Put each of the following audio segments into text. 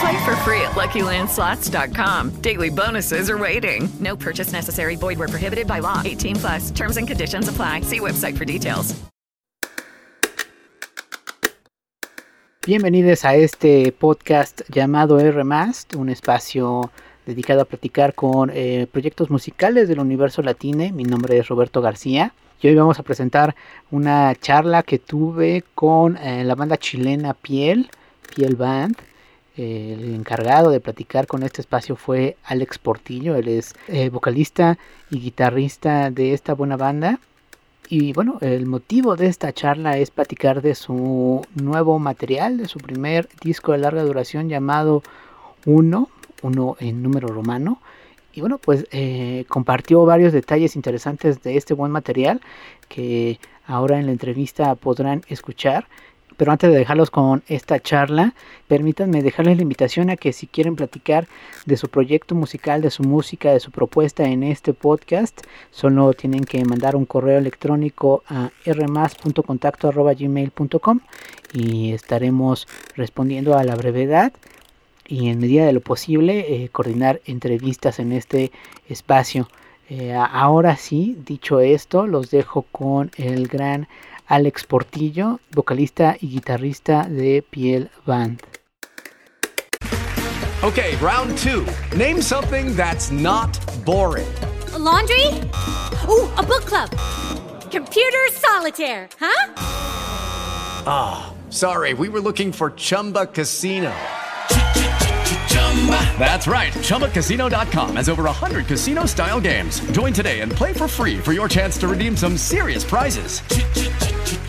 Play for free at LuckyLandSlots.com. Daily bonuses are waiting. No purchase necessary. Void where prohibited by law. 18 plus. Terms and conditions apply. See website for details. Bienvenidos a este podcast llamado R+, un espacio dedicado a platicar con eh, proyectos musicales del universo latino. Mi nombre es Roberto García y hoy vamos a presentar una charla que tuve con eh, la banda chilena Piel, Piel Band. El encargado de platicar con este espacio fue Alex Portillo, él es eh, vocalista y guitarrista de esta buena banda. Y bueno, el motivo de esta charla es platicar de su nuevo material, de su primer disco de larga duración llamado Uno, uno en número romano. Y bueno, pues eh, compartió varios detalles interesantes de este buen material que ahora en la entrevista podrán escuchar. Pero antes de dejarlos con esta charla, permítanme dejarles la invitación a que si quieren platicar de su proyecto musical, de su música, de su propuesta en este podcast, solo tienen que mandar un correo electrónico a rmas.contacto.gmail.com y estaremos respondiendo a la brevedad y en medida de lo posible eh, coordinar entrevistas en este espacio. Eh, ahora sí, dicho esto, los dejo con el gran Alex Portillo, vocalista y guitarrista de Piel Band. Okay, round two. Name something that's not boring. A laundry? Ooh, a book club. Computer solitaire, huh? Ah, oh, sorry, we were looking for Chumba Casino. That's right. ChumbaCasino.com has over 100 casino style games. Join today and play for free for your chance to redeem some serious prizes.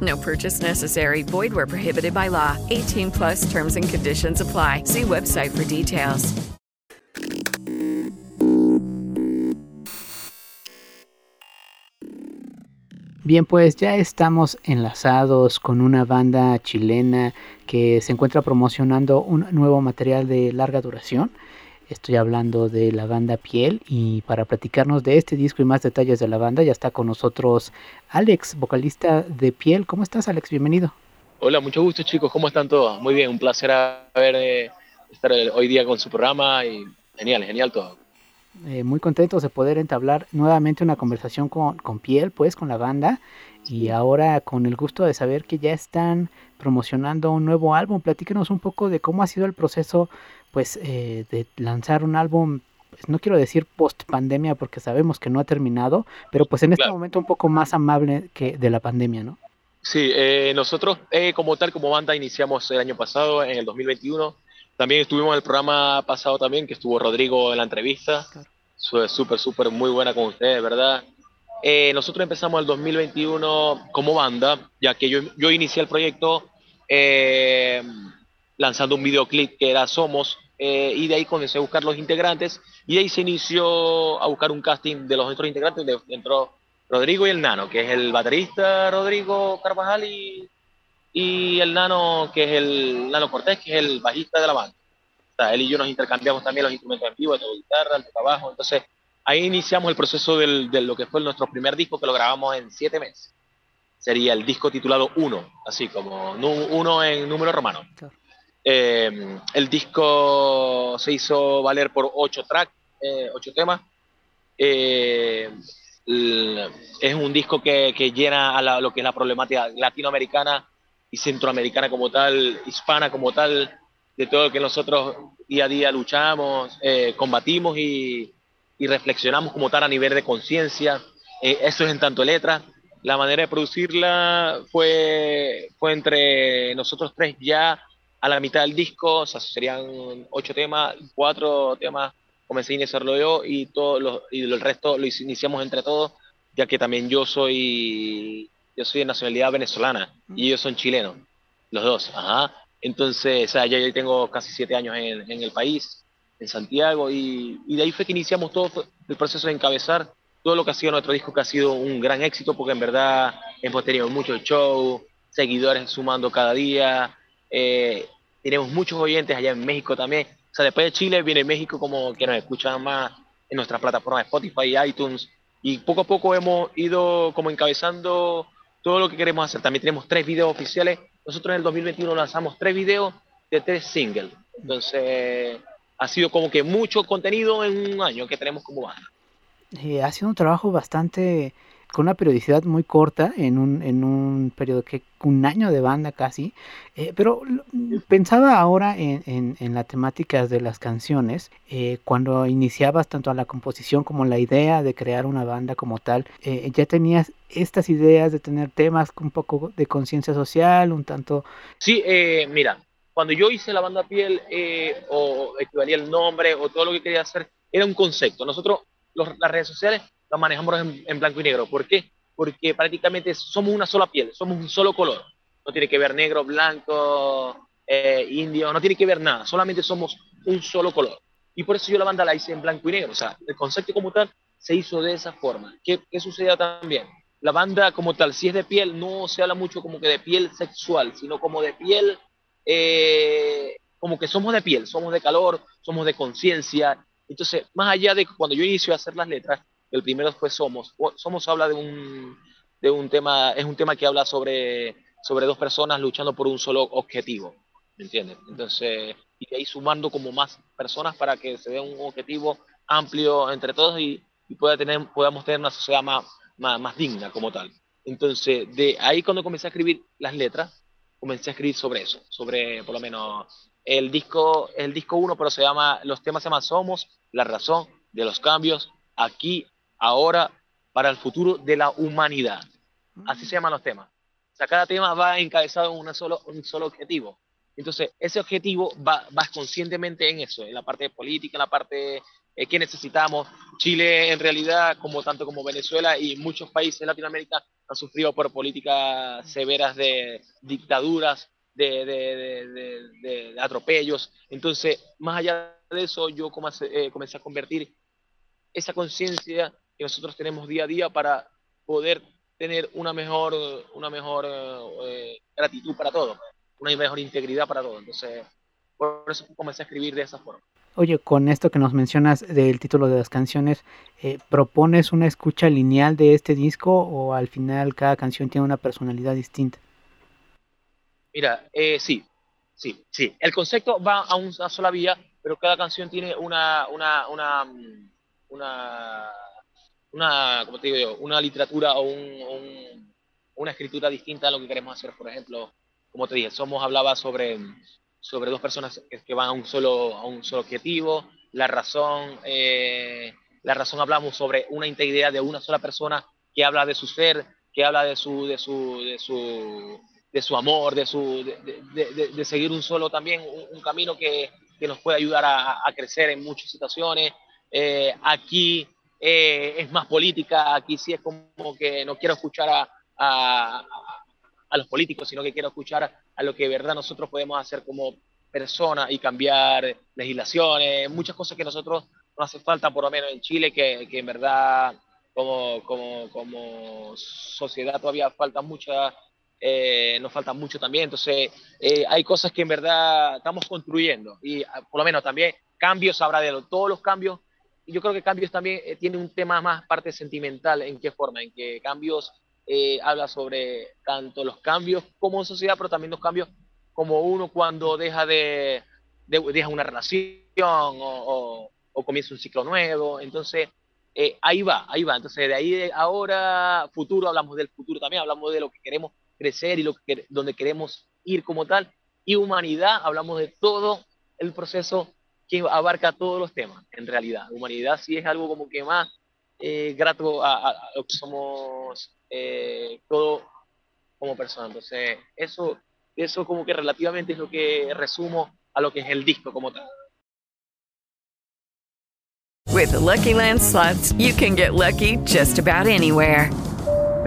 No purchase necessary. Void where prohibited by law. 18 plus terms and conditions apply. See website for details. Bien, pues ya estamos enlazados con una banda chilena que se encuentra promocionando un nuevo material de larga duración. Estoy hablando de la banda Piel y para platicarnos de este disco y más detalles de la banda ya está con nosotros Alex, vocalista de Piel. ¿Cómo estás Alex? Bienvenido. Hola, mucho gusto chicos, ¿cómo están todos? Muy bien, un placer haber, eh, estar hoy día con su programa y genial, genial todo. Eh, muy contentos de poder entablar nuevamente una conversación con, con, Piel, pues con la banda, y ahora con el gusto de saber que ya están promocionando un nuevo álbum. Platíquenos un poco de cómo ha sido el proceso, pues, eh, de lanzar un álbum. Pues, no quiero decir post pandemia porque sabemos que no ha terminado, pero pues en este Claro. momento un poco más amable que de la pandemia, ¿no? Sí, eh, nosotros eh, como tal, como banda, iniciamos el año pasado, en el 2021. También estuvimos en el programa pasado también, que estuvo Rodrigo en la entrevista. Fue súper, súper muy buena con ustedes, ¿verdad? Eh, nosotros empezamos el 2021 como banda, ya que yo, yo inicié el proyecto eh, lanzando un videoclip que era Somos, eh, y de ahí comencé a buscar los integrantes, y de ahí se inició a buscar un casting de los otros integrantes, de- entró Rodrigo y el Nano, que es el baterista Rodrigo Carvajal y, y el Nano, que es el Nano Cortés, que es el bajista de la banda. O sea, él y yo nos intercambiamos también los instrumentos en vivo, toco guitarra, el toca bajo. Entonces, ahí iniciamos el proceso del- de lo que fue nuestro primer disco, que lo grabamos en siete meses. sería el disco titulado Uno, así como uno en número romano. Eh, el disco se hizo valer por ocho tracks, eh, ocho temas. Eh, es un disco que, que llena a lo que es la problemática latinoamericana y centroamericana como tal, hispana como tal, de todo lo que nosotros día a día luchamos, combatimos y, y, reflexionamos como tal a nivel de conciencia. eso es en tanto letra. La manera de producirla fue, fue entre nosotros tres ya a la mitad del disco, o sea, serían ocho temas, cuatro temas comencé a iniciarlo yo y, todo los, y el resto lo iniciamos entre todos, ya que también yo soy, yo soy de nacionalidad venezolana y ellos son chilenos, los dos, ajá. Entonces, o sea, ya, tengo casi siete años en, en el país, en Santiago, y, y, de ahí fue que iniciamos todo el proceso de encabezar todo lo que ha sido nuestro disco, que ha sido un gran éxito, porque en verdad hemos tenido muchos shows, seguidores sumando cada día, eh, tenemos muchos oyentes allá en México también. O sea, después de Chile viene México como que nos escuchan más en nuestra plataforma de Spotify, iTunes. Y poco a poco hemos ido como encabezando todo lo que queremos hacer. También tenemos tres videos oficiales. Nosotros en el 2021 lanzamos tres videos de tres singles. Entonces, ha sido como que mucho contenido en un año que tenemos como banda. Eh, ha sido un trabajo bastante con una periodicidad muy corta, en un, en un periodo que un año de banda casi, eh, pero pensaba ahora en, en, las temáticas de las canciones, eh, cuando iniciabas tanto a la composición como la idea de crear una banda como tal, eh, ya tenías estas ideas de tener temas un poco de conciencia social, un tanto... Sí, mira, cuando yo hice la banda Piel, o equivalía el nombre, o todo lo que quería hacer, era un concepto. Nosotros, las redes sociales, lo manejamos en, blanco y negro. ¿Por qué? Porque prácticamente somos una sola piel, somos un solo color. No tiene que ver negro, blanco, eh, indio, no tiene que ver nada. Solamente somos un solo color. Y por eso yo la banda la hice en blanco y negro. O sea, el concepto como tal se hizo de esa forma. ¿Qué, qué sucedía también? La banda como tal, si es de piel, no se habla mucho como que de piel sexual, sino como de piel, eh, como que somos de piel, somos de calor, somos de conciencia. Entonces, más allá de cuando yo inicio a hacer las letras, el primero fue Somos. Somos habla de un, de un tema, es un tema que habla sobre, sobre dos personas luchando por un solo objetivo, ¿me entiendes? Entonces, y ahí sumando como más personas para que se vea un objetivo amplio entre todos y, y pueda tener, podamos tener una sociedad más, más, más digna como tal. Entonces, de ahí cuando comencé a escribir las letras, comencé a escribir sobre eso, sobre por lo menos el disco, el disco uno, pero se llama, los temas se llaman Somos, la razón de los cambios, aquí, ahora, para el futuro de la humanidad. Así se llaman los temas. O sea, cada tema va encabezado en una solo, un solo objetivo. Entonces, ese objetivo va, va conscientemente en eso, en la parte política, en la parte eh, que necesitamos. Chile, en realidad, como tanto como Venezuela y muchos países de Latinoamérica, han sufrido por políticas severas de dictaduras, de, de, de, atropellos. Entonces, más allá de eso, yo comencé, eh, comencé a convertir esa conciencia que nosotros tenemos día a día para poder tener una mejor, una mejor eh, gratitud para todo, una mejor integridad para todo. Entonces, por eso comencé a escribir de esa forma. Oye, con esto que nos mencionas del título de las canciones, eh, ¿propones una escucha lineal de este disco o al final cada canción tiene una personalidad distinta? Mira, eh, sí, sí, sí. El concepto va a una sola vía, pero cada canción tiene una, una, una, mm, una una, como te digo una literatura o un, una escritura distinta a lo que queremos hacer. Por ejemplo, como te dije, Somos hablaba sobre, sobre dos personas que, van a un solo, a un solo objetivo. La razón, eh, la razón hablamos sobre una integridad de una sola persona que habla de su ser, que habla de su, de su, de su, de su amor, de, su, de, de, seguir un solo también, un, camino que, que, nos puede ayudar a, a, crecer en muchas situaciones. Eh, aquí eh, es más política, aquí sí es como que no quiero escuchar a, a, a, los políticos, sino que quiero escuchar a lo que de verdad nosotros podemos hacer como personas y cambiar legislaciones, muchas cosas que nosotros no hace falta, por lo menos en Chile, que, que en verdad como, como, como sociedad todavía falta mucha, eh, nos falta mucho también, entonces eh, hay cosas que en verdad estamos construyendo y por lo menos también cambios habrá de todos los cambios yo creo que Cambios también eh, tiene un tema más parte sentimental, ¿en qué forma? En que Cambios eh, habla sobre tanto los cambios como sociedad, pero también los cambios como uno cuando deja de, deja una relación o, o, comienza un ciclo nuevo. Entonces, eh, ahí va, ahí va. Entonces, de ahí de ahora, futuro, hablamos del futuro también, hablamos de lo que queremos crecer y lo que, donde queremos ir como tal. Y humanidad, hablamos de todo el proceso que abarca todos los temas, en realidad. Humanidad sí es algo como que más eh, grato a, lo que somos eh, todo como personas. Entonces, eso, eso como que relativamente es lo que resumo a lo que es el disco como tal. With Lucky Land slots, you can get lucky just about anywhere.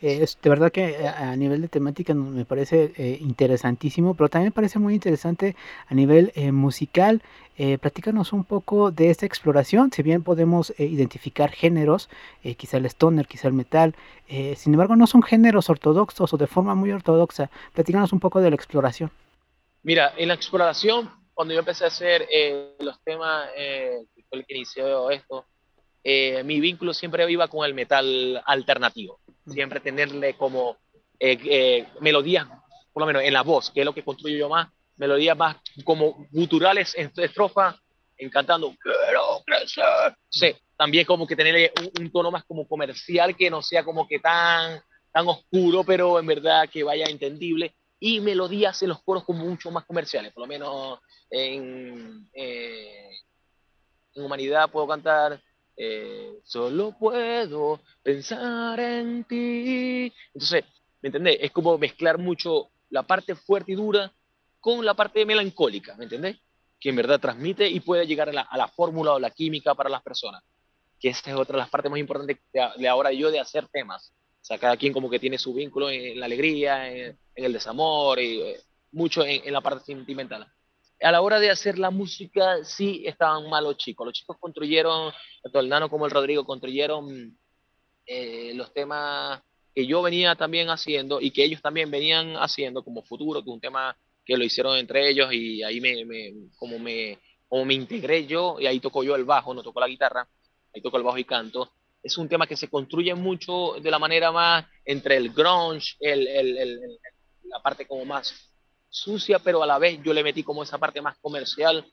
Eh, de verdad que eh, a nivel de temática me parece eh, interesantísimo, pero también me parece muy interesante a nivel musical. platícanos un poco de esta exploración, si bien podemos identificar géneros, quizá el stoner, quizá el metal, sin embargo no son géneros ortodoxos o de forma muy ortodoxa. Platícanos un poco de la exploración. Mira, en la exploración, cuando yo empecé a hacer los temas, que fue el que inició esto, mi vínculo siempre iba con el metal alternativo siempre tenerle como eh, eh, melodías, por lo menos en la voz, que es lo que construyo yo más, melodías más como guturales en estrofa, encantando, quiero crecer. Sí, también como que tenerle un, tono más como comercial, que no sea como que tan, tan oscuro, pero en verdad que vaya entendible. Y melodías en los coros como mucho más comerciales, por lo menos en, eh, en Humanidad puedo cantar eh, solo puedo pensar en ti. Entonces, ¿me entendés? Es como mezclar mucho la parte fuerte y dura con la parte melancólica, ¿me entendés? Que en verdad transmite y puede llegar a la, fórmula o la química para las personas. Que esa es otra de las partes más importantes de, ahora yo de hacer temas. O sea, cada quien como que tiene su vínculo en la alegría, en, el desamor, y eh, mucho en, en la parte sentimental a la hora de hacer la música sí estaban mal los chicos. Los chicos construyeron, tanto el Nano como el Rodrigo construyeron eh, los temas que yo venía también haciendo y que ellos también venían haciendo como futuro, que es un tema que lo hicieron entre ellos y ahí me, como me como me integré yo y ahí tocó yo el bajo, no tocó la guitarra, ahí tocó el bajo y canto. Es un tema que se construye mucho de la manera más entre el grunge, la parte como más sucia, pero a la vez yo le metí como esa parte más comercial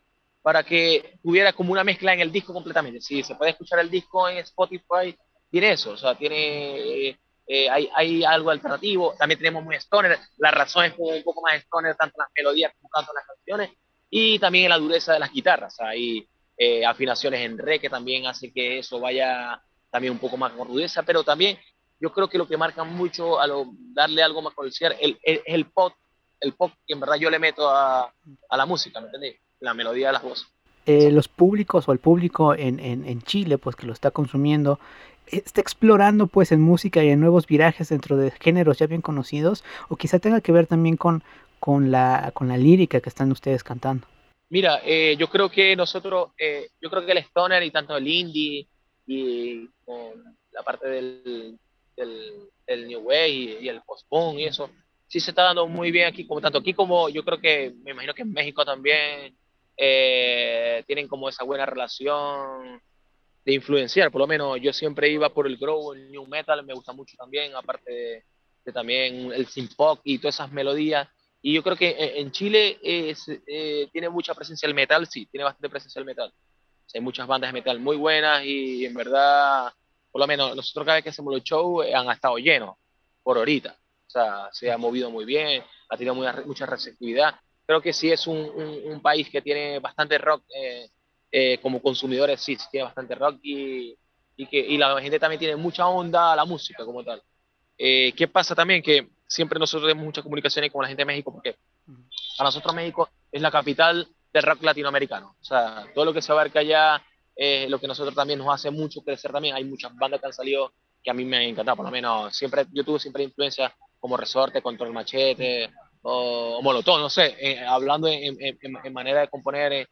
para que tuviera como una mezcla en el disco completamente. Si se puede escuchar el disco en Spotify, tiene eso, o sea, tiene, eh, eh, hay, hay, algo alternativo, también tenemos muy stoner, la razón es como un poco más stoner, tanto las melodías como tanto las canciones, y también en la dureza de las guitarras, hay eh, afinaciones en re que también hace que eso vaya también un poco más con rudeza, pero también yo creo que lo que marca mucho a lo, darle algo más comercial es el, el pop el pop que en verdad yo le meto a, la música, ¿me entendés? La melodía de las voces. Eh, los públicos o el público en, en, Chile, pues que lo está consumiendo, está explorando pues en música y en nuevos virajes dentro de géneros ya bien conocidos, o quizá tenga que ver también con, con, la, con la lírica que están ustedes cantando. Mira, eh, yo creo que nosotros, eh, yo creo que el stoner y tanto el indie y la parte del, del, new wave y, y el post-punk y eso, sí se está dando muy bien aquí, como tanto aquí como yo creo que, me imagino que en México también eh, tienen como esa buena relación de influenciar, por lo menos yo siempre iba por el grow, el new metal, me gusta mucho también, aparte de, también el synth pop y todas esas melodías. Y yo creo que en Chile eh, tiene mucha presencia el metal, sí, tiene bastante presencia el metal. hay muchas bandas de metal muy buenas y en verdad, por lo menos nosotros cada vez que hacemos los shows han estado llenos por ahorita se ha movido muy bien, ha tenido mucha receptividad. Creo que sí es un, país que tiene bastante rock, eh, eh, como consumidores sí, tiene bastante rock y, que, y la gente también tiene mucha onda a la música como tal. Eh, ¿Qué pasa también? Que siempre nosotros tenemos muchas comunicaciones con la gente de México porque para nosotros México es la capital del rock latinoamericano. O sea, todo lo que se abarca allá es lo que nosotros también nos hace mucho crecer también. Hay muchas bandas que han salido que a mí me han encantado, por lo menos siempre, yo tuve siempre influencia como Resorte, Control Machete o, Molotov, no sé, eh, hablando en, en, manera de componer eh,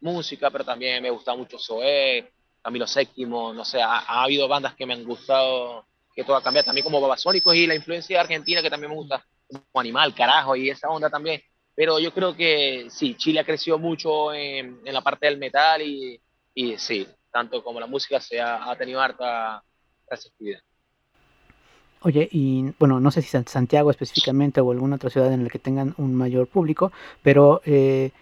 música, pero también me gusta mucho Zoé, Camilo VII, no sé, ha, ha, habido bandas que me han gustado, que todo ha cambiado, también como Babasónicos y la influencia argentina que también me gusta, como Animal, Carajo y esa onda también, pero yo creo que sí, Chile ha crecido mucho en, en la parte del metal y, y sí, tanto como la música se ha, ha tenido harta receptividad. Oye, y bueno, no sé si Santiago específicamente o alguna otra ciudad en la que tengan un mayor público, pero eh,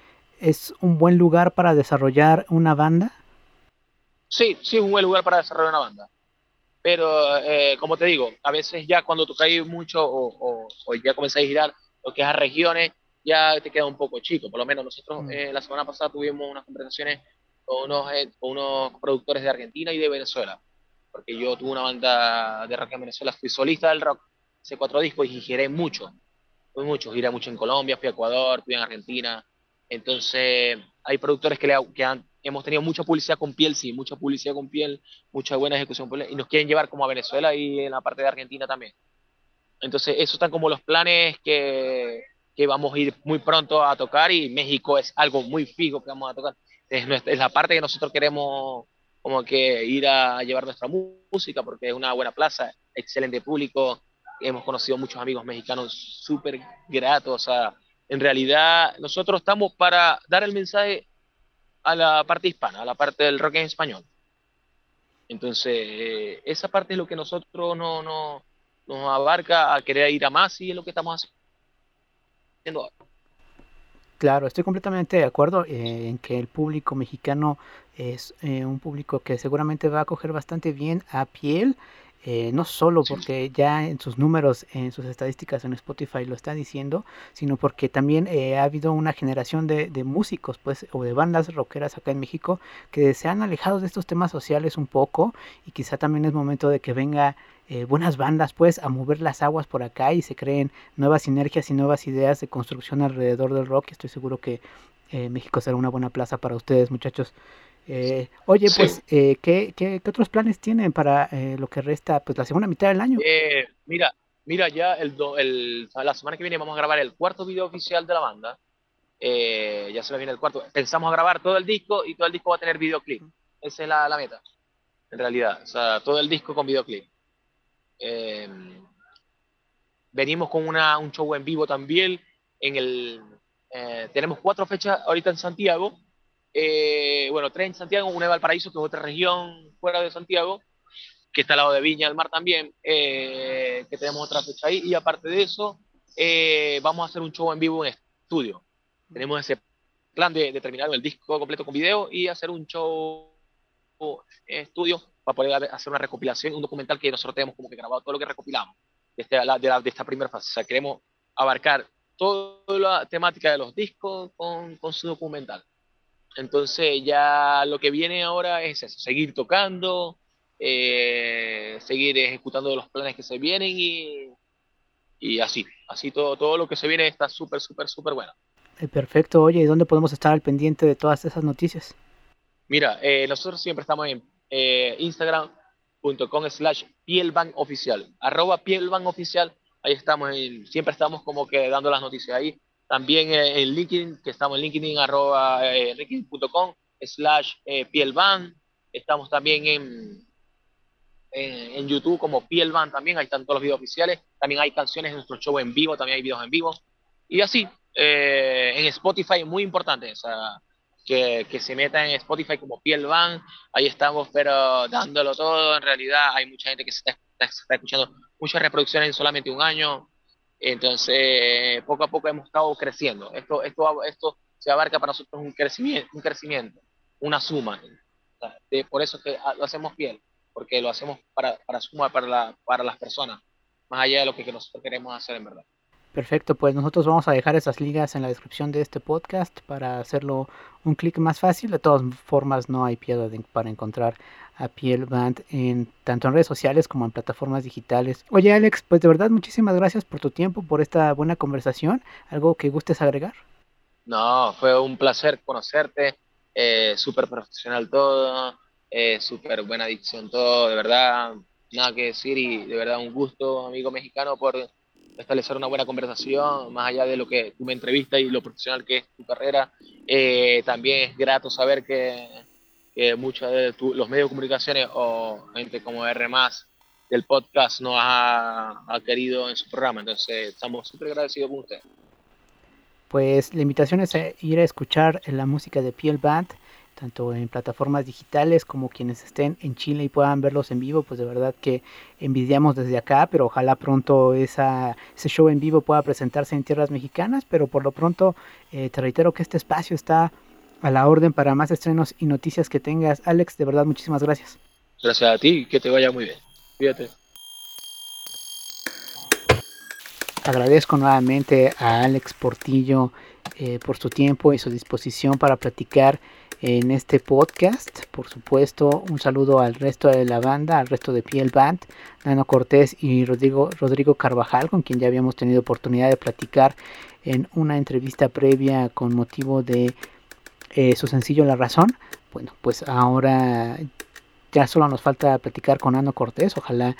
¿es un buen lugar para desarrollar una banda? Sí, sí, es un buen lugar para desarrollar una banda. Pero, eh, como te digo, a veces ya cuando tocáis mucho o, o, ya comenzáis a girar lo que es a regiones, ya te queda un poco chico. Por lo menos nosotros mm. eh, la semana pasada tuvimos unas conversaciones con unos, con unos productores de Argentina y de Venezuela porque yo tuve una banda de rock en Venezuela, fui solista del rock, hace cuatro discos y giré mucho, fui mucho, giré mucho en Colombia, fui a Ecuador, fui en Argentina, entonces hay productores que, le, que han, hemos tenido mucha publicidad con piel, sí, mucha publicidad con piel, mucha buena ejecución y nos quieren llevar como a Venezuela y en la parte de Argentina también. Entonces, esos están como los planes que, que vamos a ir muy pronto a tocar y México es algo muy fijo que vamos a tocar. Es, es la parte que nosotros queremos como que ir a llevar nuestra música, porque es una buena plaza, excelente público, hemos conocido muchos amigos mexicanos súper gratos, o sea, en realidad nosotros estamos para dar el mensaje a la parte hispana, a la parte del rock en español. Entonces, eh, esa parte es lo que nosotros no, no, nos abarca a querer ir a más y es lo que estamos haciendo ahora. Claro, estoy completamente de acuerdo eh, en que el público mexicano es eh, un público que seguramente va a coger bastante bien a piel, eh, no solo porque ya en sus números, en sus estadísticas en Spotify lo está diciendo, sino porque también ha habido una generación de, de, músicos, pues, o de bandas rockeras acá en México que se han alejado de estos temas sociales un poco y quizá también es momento de que venga eh, buenas bandas pues a mover las aguas por acá y se creen nuevas sinergias y nuevas ideas de construcción alrededor del rock. Estoy seguro que eh, México será una buena plaza para ustedes muchachos. Eh, oye, pues, ¿qué, qué, otros planes tienen para lo que resta, pues, la segunda mitad del año? mira, mira, ya el, el, la semana que viene vamos a grabar el cuarto video oficial de la banda. ya se me viene el cuarto. Pensamos grabar todo el disco y todo el disco va a tener videoclip. Esa es la, la meta, en realidad. O sea, todo el disco con videoclip. Eh, venimos con una, un show en vivo también. En el, eh, tenemos cuatro fechas ahorita en Santiago. Eh, bueno, tres en Santiago, una en Valparaíso, que es otra región fuera de Santiago, que está al lado de Viña del Mar también, que tenemos otra fecha ahí. Y aparte de eso, vamos a hacer un show en vivo en estudio. Tenemos ese plan de, de terminar el disco completo con video y hacer un show en estudio para poder hacer una recopilación, un documental que nosotros tenemos como que grabado todo lo que recopilamos de, este, de, de esta primera fase. O sea, queremos abarcar toda la temática de los discos con, con, su documental. Entonces ya lo que viene ahora es eso, seguir tocando, eh, seguir ejecutando los planes que se vienen y, y así, así todo, todo lo que se viene está súper, súper, súper bueno. Eh, perfecto, oye, ¿y dónde podemos estar al pendiente de todas esas noticias? Mira, eh, nosotros siempre estamos en eh, instagram.com slash oficial, arroba oficial, ahí estamos, siempre estamos como que dando las noticias ahí. También eh, en LinkedIn, que estamos en LinkedIn, arroba eh, linkedin.com slash pielban, estamos también en, en, YouTube como pielban también, ahí están todos los videos oficiales, también hay canciones en nuestro show en vivo, también hay videos en vivo, y así, en Spotify, muy importante, o que, que, se meta en Spotify como Piel Van. Ahí estamos, pero dándolo todo. En realidad hay mucha gente que se está, está, escuchando muchas reproducciones en solamente un año. Entonces, poco a poco hemos estado creciendo. Esto, esto, esto se abarca para nosotros un crecimiento, un crecimiento una suma. De, por eso que lo hacemos piel, porque lo hacemos para, para suma para, la, para las personas, más allá de lo que, que nosotros queremos hacer en verdad. Perfecto, pues nosotros vamos a dejar esas ligas en la descripción de este podcast para hacerlo un clic más fácil. De todas formas, no hay piedad para encontrar a Piel Band en tanto en redes sociales como en plataformas digitales. Oye, Alex, pues de verdad muchísimas gracias por tu tiempo, por esta buena conversación. ¿Algo que gustes agregar? No, fue un placer conocerte. Eh, súper profesional todo, eh, súper buena dicción todo, de verdad, nada que decir y de verdad un gusto, amigo mexicano, por establecer una buena conversación, más allá de lo que tú me entrevistas y lo profesional que es tu carrera. Eh, también es grato saber que, que muchos de los medios de comunicaciones o gente como R del podcast nos ha, ha, querido en su programa. Entonces, estamos súper agradecidos con usted. Pues la invitación es ir a escuchar la música de Piel Band tanto en plataformas digitales como quienes estén en Chile y puedan verlos en vivo, pues de verdad que envidiamos desde acá, pero ojalá pronto esa, ese show en vivo pueda presentarse en tierras mexicanas, pero por lo pronto eh, te reitero que este espacio está a la orden para más estrenos y noticias que tengas. Alex, de verdad muchísimas gracias. Gracias a ti, que te vaya muy bien. Cuídate. Agradezco nuevamente a Alex Portillo eh, por su tiempo y su disposición para platicar en este podcast. Por supuesto, un saludo al resto de la banda, al resto de Piel Band, Nano Cortés y Rodrigo, Carvajal, con quien ya habíamos tenido oportunidad de platicar en una entrevista previa con motivo de eh, su sencillo La Razón. Bueno, pues ahora ya solo nos falta platicar con Nano Cortés. Ojalá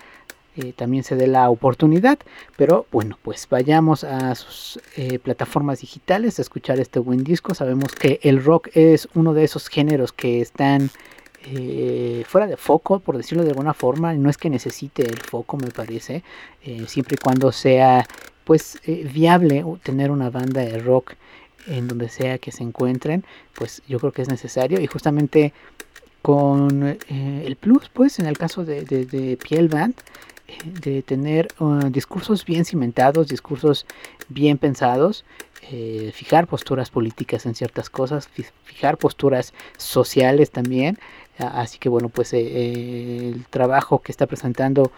eh, también se dé la oportunidad. Pero bueno, pues vayamos a sus eh, plataformas digitales a escuchar este buen disco. Sabemos que el rock es uno de esos géneros que están eh, fuera de foco, por decirlo de alguna forma. No es que necesite el foco, me parece. siempre y cuando sea pues viable tener una banda de rock en donde sea que se encuentren, pues yo creo que es necesario. Y justamente con el plus, pues en el caso de, de, de Piel Band, de tener uh, discursos bien cimentados, discursos bien pensados, eh, fijar posturas políticas en ciertas cosas, fijar posturas sociales también. Así que bueno, pues eh, eh, el trabajo que está presentando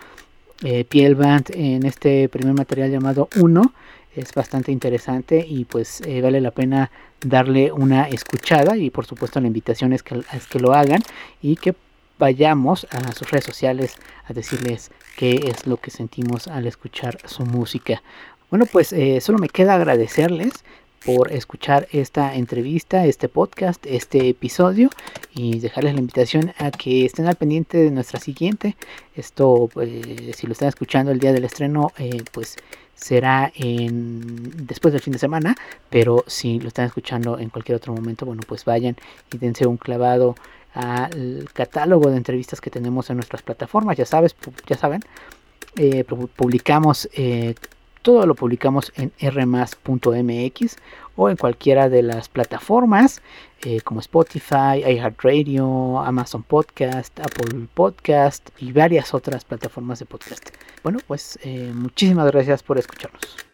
Piel Band en este primer material llamado Uno es bastante interesante y pues vale la pena darle una escuchada y por supuesto la invitación es que, es que lo hagan y que vayamos a sus redes sociales a decirles qué es lo que sentimos al escuchar su música. Bueno, pues eh, solo me queda agradecerles por escuchar esta entrevista, este podcast, este episodio y dejarles la invitación a que estén al pendiente de nuestra siguiente. Esto, pues, si lo están escuchando el día del estreno, eh, pues será en después del fin de semana, pero si lo están escuchando en cualquier otro momento, bueno, pues vayan y dense un clavado al catálogo de entrevistas que tenemos en nuestras plataformas. Ya sabes, ya saben, eh, publicamos eh, todo lo publicamos en rmas.mx o en cualquiera de las plataformas eh, como Spotify, iHeartRadio, Amazon Podcast, Apple Podcast y varias otras plataformas de podcast. Bueno, pues muchísimas gracias por escucharnos.